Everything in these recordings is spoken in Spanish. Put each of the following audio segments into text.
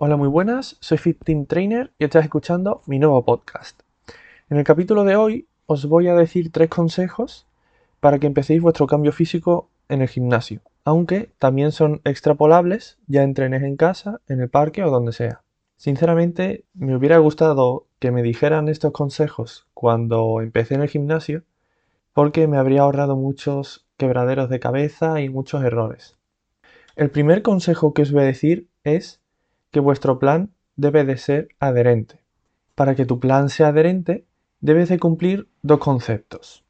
Hola, muy buenas, soy Fit Team Trainer y estás escuchando mi nuevo podcast. En el capítulo de hoy os voy a decir tres consejos para que empecéis vuestro cambio físico en el gimnasio, aunque también son extrapolables ya entrenes en casa, en el parque o donde sea. Sinceramente, me hubiera gustado que me dijeran estos consejos cuando empecé en el gimnasio, porque me habría ahorrado muchos quebraderos de cabeza y muchos errores. El primer consejo que os voy a decir es que vuestro plan debe de ser adherente. Para que tu plan sea adherente, debes de cumplir dos conceptos.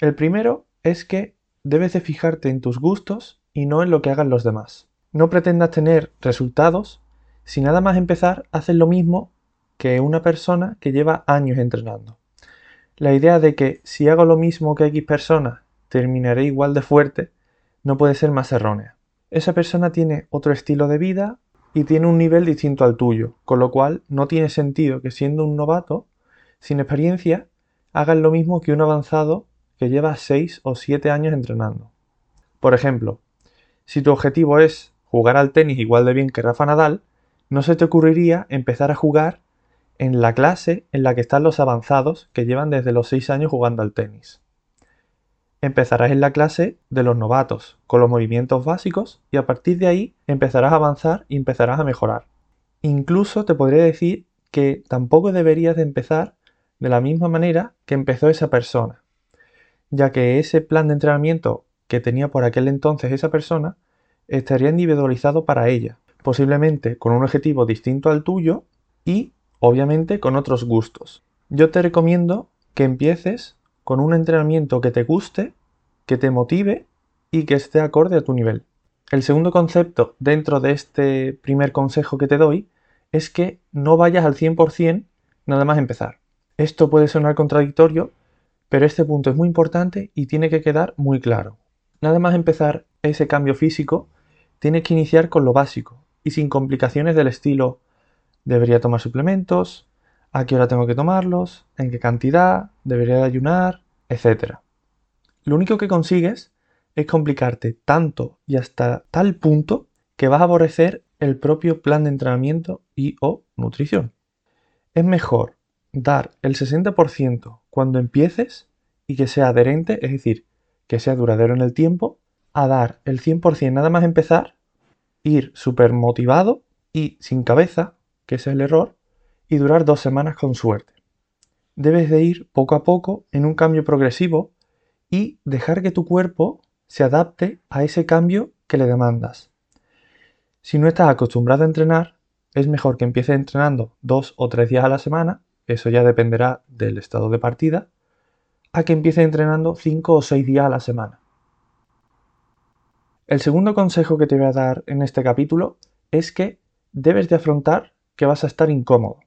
El primero es que debes de fijarte en tus gustos y no en lo que hagan los demás. No pretendas tener resultados si nada más empezar haces lo mismo que una persona que lleva años entrenando. La idea de que si hago lo mismo que X persona terminaré igual de fuerte no puede ser más errónea. Esa persona tiene otro estilo de vida y tiene un nivel distinto al tuyo, con lo cual no tiene sentido que siendo un novato, sin experiencia, hagas lo mismo que un avanzado que lleva 6 o 7 años entrenando. Por ejemplo, si tu objetivo es jugar al tenis igual de bien que Rafa Nadal, no se te ocurriría empezar a jugar en la clase en la que están los avanzados que llevan desde los 6 años jugando al tenis. Empezarás en la clase de los novatos, con los movimientos básicos, y a partir de ahí empezarás a avanzar y empezarás a mejorar. Incluso te podría decir que tampoco deberías de empezar de la misma manera que empezó esa persona, ya que ese plan de entrenamiento que tenía por aquel entonces esa persona estaría individualizado para ella, posiblemente con un objetivo distinto al tuyo y obviamente con otros gustos. Yo te recomiendo que empieces con un entrenamiento que te guste, que te motive y que esté acorde a tu nivel. El segundo concepto dentro de este primer consejo que te doy es que no vayas al 100% nada más empezar. Esto puede sonar contradictorio, pero este punto es muy importante y tiene que quedar muy claro. Nada más empezar ese cambio físico, tienes que iniciar con lo básico y sin complicaciones del estilo debería tomar suplementos, a qué hora tengo que tomarlos, en qué cantidad, debería de ayunar, etc. Lo único que consigues es complicarte tanto y hasta tal punto que vas a aborrecer el propio plan de entrenamiento y o nutrición. Es mejor dar el 60% cuando empieces y que sea adherente, es decir, que sea duradero en el tiempo, a dar el 100% nada más empezar, ir súper motivado y sin cabeza, que ese es el error, y durar dos semanas con suerte. Debes de ir poco a poco en un cambio progresivo y dejar que tu cuerpo se adapte a ese cambio que le demandas. Si no estás acostumbrado a entrenar, es mejor que empieces entrenando dos o tres días a la semana, eso ya dependerá del estado de partida, a que empieces entrenando cinco o seis días a la semana. El segundo consejo que te voy a dar en este capítulo es que debes de afrontar que vas a estar incómodo.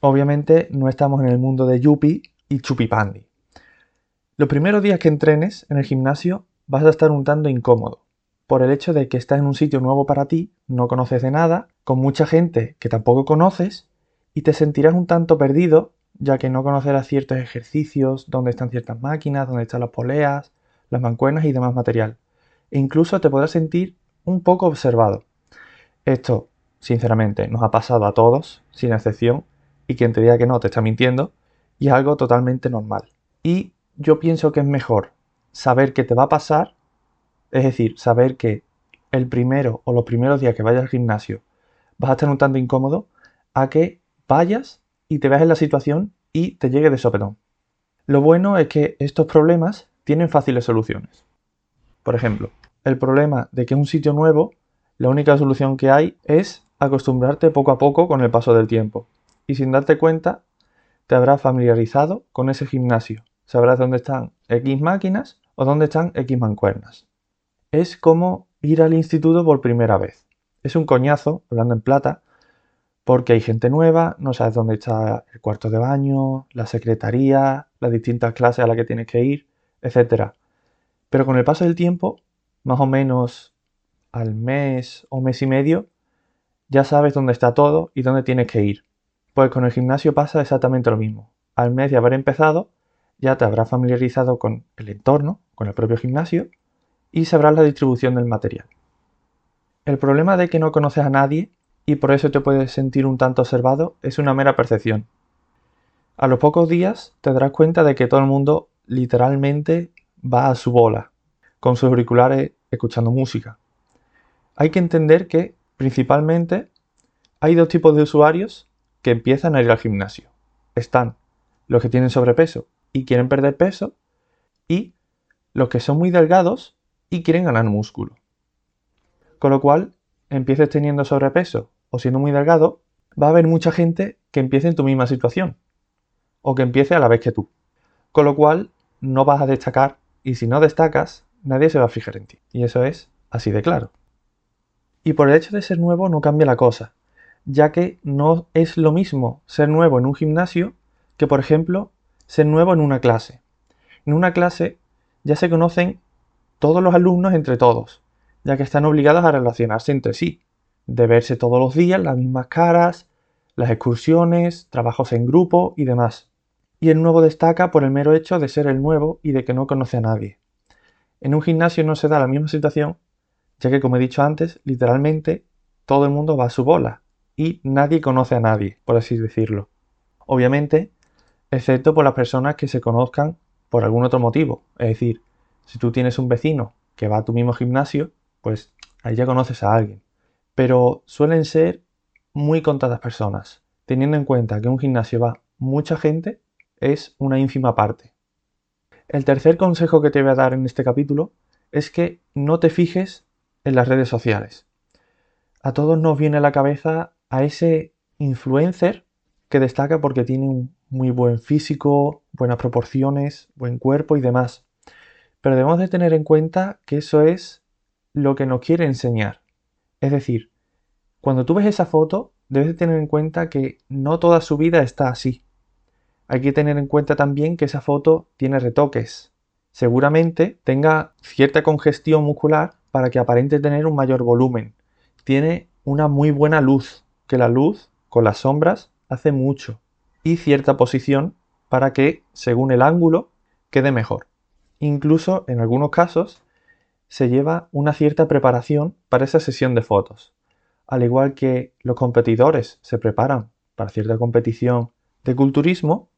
Obviamente no estamos en el mundo de Yuppie y Chupipandi. Los primeros días que entrenes en el gimnasio vas a estar un tanto incómodo, por el hecho de que estás en un sitio nuevo para ti, no conoces de nada, con mucha gente que tampoco conoces, y te sentirás un tanto perdido, ya que no conocerás ciertos ejercicios, dónde están ciertas máquinas, dónde están las poleas, las mancuernas y demás material. E incluso te podrás sentir un poco observado. Esto, sinceramente, nos ha pasado a todos, sin excepción, y quien te diga que no te está mintiendo, y es algo totalmente normal. Y yo pienso que es mejor saber que te va a pasar, es decir, saber que el primero o los primeros días que vayas al gimnasio vas a estar un tanto incómodo, a que vayas y te veas en la situación y te llegue de sopetón. Lo bueno es que estos problemas tienen fáciles soluciones. Por ejemplo, el problema de que es un sitio nuevo, la única solución que hay es acostumbrarte poco a poco con el paso del tiempo y sin darte cuenta te habrás familiarizado con ese gimnasio. Sabrás dónde están X máquinas o dónde están X mancuernas. Es como ir al instituto por primera vez. Es un coñazo, hablando en plata, porque hay gente nueva, no sabes dónde está el cuarto de baño, la secretaría, las distintas clases a las que tienes que ir, etc. Pero con el paso del tiempo, más o menos al mes o mes y medio, ya sabes dónde está todo y dónde tienes que ir. Pues con el gimnasio pasa exactamente lo mismo. Al mes de haber empezado, ya te habrás familiarizado con el entorno, con el propio gimnasio, y sabrás la distribución del material. El problema de que no conoces a nadie y por eso te puedes sentir un tanto observado es una mera percepción. A los pocos días te darás cuenta de que todo el mundo literalmente va a su bola, con sus auriculares escuchando música. Hay que entender que, principalmente, hay dos tipos de usuarios que empiezan a ir al gimnasio. Están los que tienen sobrepeso y quieren perder peso y los que son muy delgados y quieren ganar músculo. Con lo cual, empieces teniendo sobrepeso o siendo muy delgado, va a haber mucha gente que empiece en tu misma situación o que empiece a la vez que tú. Con lo cual, no vas a destacar y si no destacas, nadie se va a fijar en ti. Y eso es así de claro. Y por el hecho de ser nuevo no cambia la cosa, ya que no es lo mismo ser nuevo en un gimnasio que, por ejemplo, ser nuevo en una clase. En una clase ya se conocen todos los alumnos entre todos, ya que están obligados a relacionarse entre sí, de verse todos los días las mismas caras, las excursiones, trabajos en grupo y demás. Y el nuevo destaca por el mero hecho de ser el nuevo y de que no conoce a nadie. En un gimnasio no se da la misma situación, ya que como he dicho antes, literalmente todo el mundo va a su bola y nadie conoce a nadie, por así decirlo. Obviamente, excepto por las personas que se conozcan por algún otro motivo. Es decir, si tú tienes un vecino que va a tu mismo gimnasio, pues ahí ya conoces a alguien. Pero suelen ser muy contadas personas. Teniendo en cuenta que un gimnasio va mucha gente, es una ínfima parte. El tercer consejo que te voy a dar en este capítulo es que no te fijes en las redes sociales. A todos nos viene a la cabeza a ese influencer que destaca porque tiene un muy buen físico, buenas proporciones, buen cuerpo y demás. Pero debemos de tener en cuenta que eso es lo que nos quiere enseñar. Es decir, cuando tú ves esa foto, debes de tener en cuenta que no toda su vida está así. Hay que tener en cuenta también que esa foto tiene retoques. Seguramente tenga cierta congestión muscular para que aparente tener un mayor volumen. Tiene una muy buena luz, que la luz con las sombras hace mucho y cierta posición para que, según el ángulo, quede mejor. Incluso, en algunos casos, se lleva una cierta preparación para esa sesión de fotos. Al igual que los competidores se preparan para cierta competición de culturismo,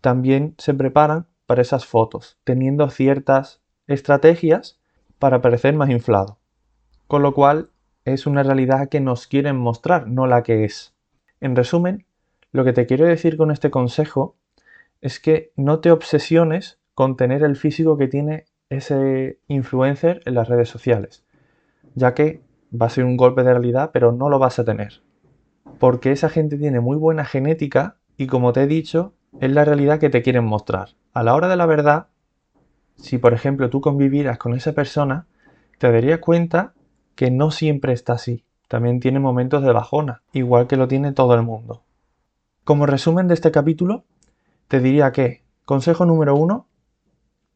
también se preparan para esas fotos, teniendo ciertas estrategias para parecer más inflado. Con lo cual, es una realidad que nos quieren mostrar, no la que es. En resumen, lo que te quiero decir con este consejo es que no te obsesiones con tener el físico que tiene ese influencer en las redes sociales, ya que va a ser un golpe de realidad, pero no lo vas a tener. Porque esa gente tiene muy buena genética y como te he dicho, es la realidad que te quieren mostrar. A la hora de la verdad, si por ejemplo tú convivieras con esa persona, te darías cuenta que no siempre está así. También tiene momentos de bajona, igual que lo tiene todo el mundo. Como resumen de este capítulo, te diría que, consejo número uno,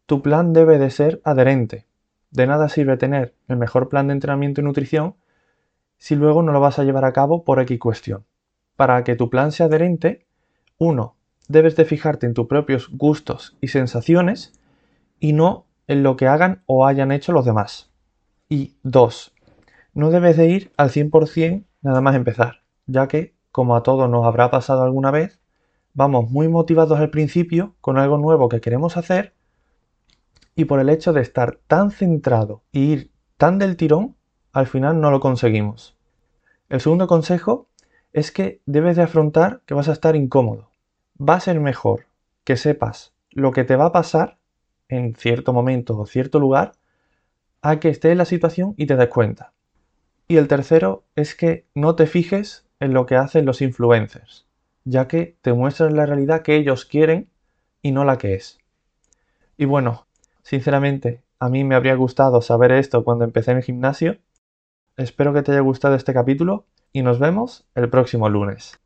tu plan debe de ser adherente. De nada sirve tener el mejor plan de entrenamiento y nutrición si luego no lo vas a llevar a cabo por X cuestión. Para que tu plan sea adherente, uno, debes de fijarte en tus propios gustos y sensaciones y no en lo que hagan o hayan hecho los demás. Y dos, no debes de ir al 100% nada más empezar, ya que como a todos nos habrá pasado alguna vez, vamos muy motivados al principio con algo nuevo que queremos hacer y por el hecho de estar tan centrado y ir tan del tirón, al final no lo conseguimos. El segundo consejo es que debes de afrontar que vas a estar incómodo. Va a ser mejor que sepas lo que te va a pasar en cierto momento o cierto lugar a que estés en la situación y te des cuenta. Y el tercero es que no te fijes en lo que hacen los influencers, ya que te muestran la realidad que ellos quieren y no la que es. Y bueno, sinceramente, a mí me habría gustado saber esto cuando empecé en el gimnasio. Espero que te haya gustado este capítulo y nos vemos el próximo lunes.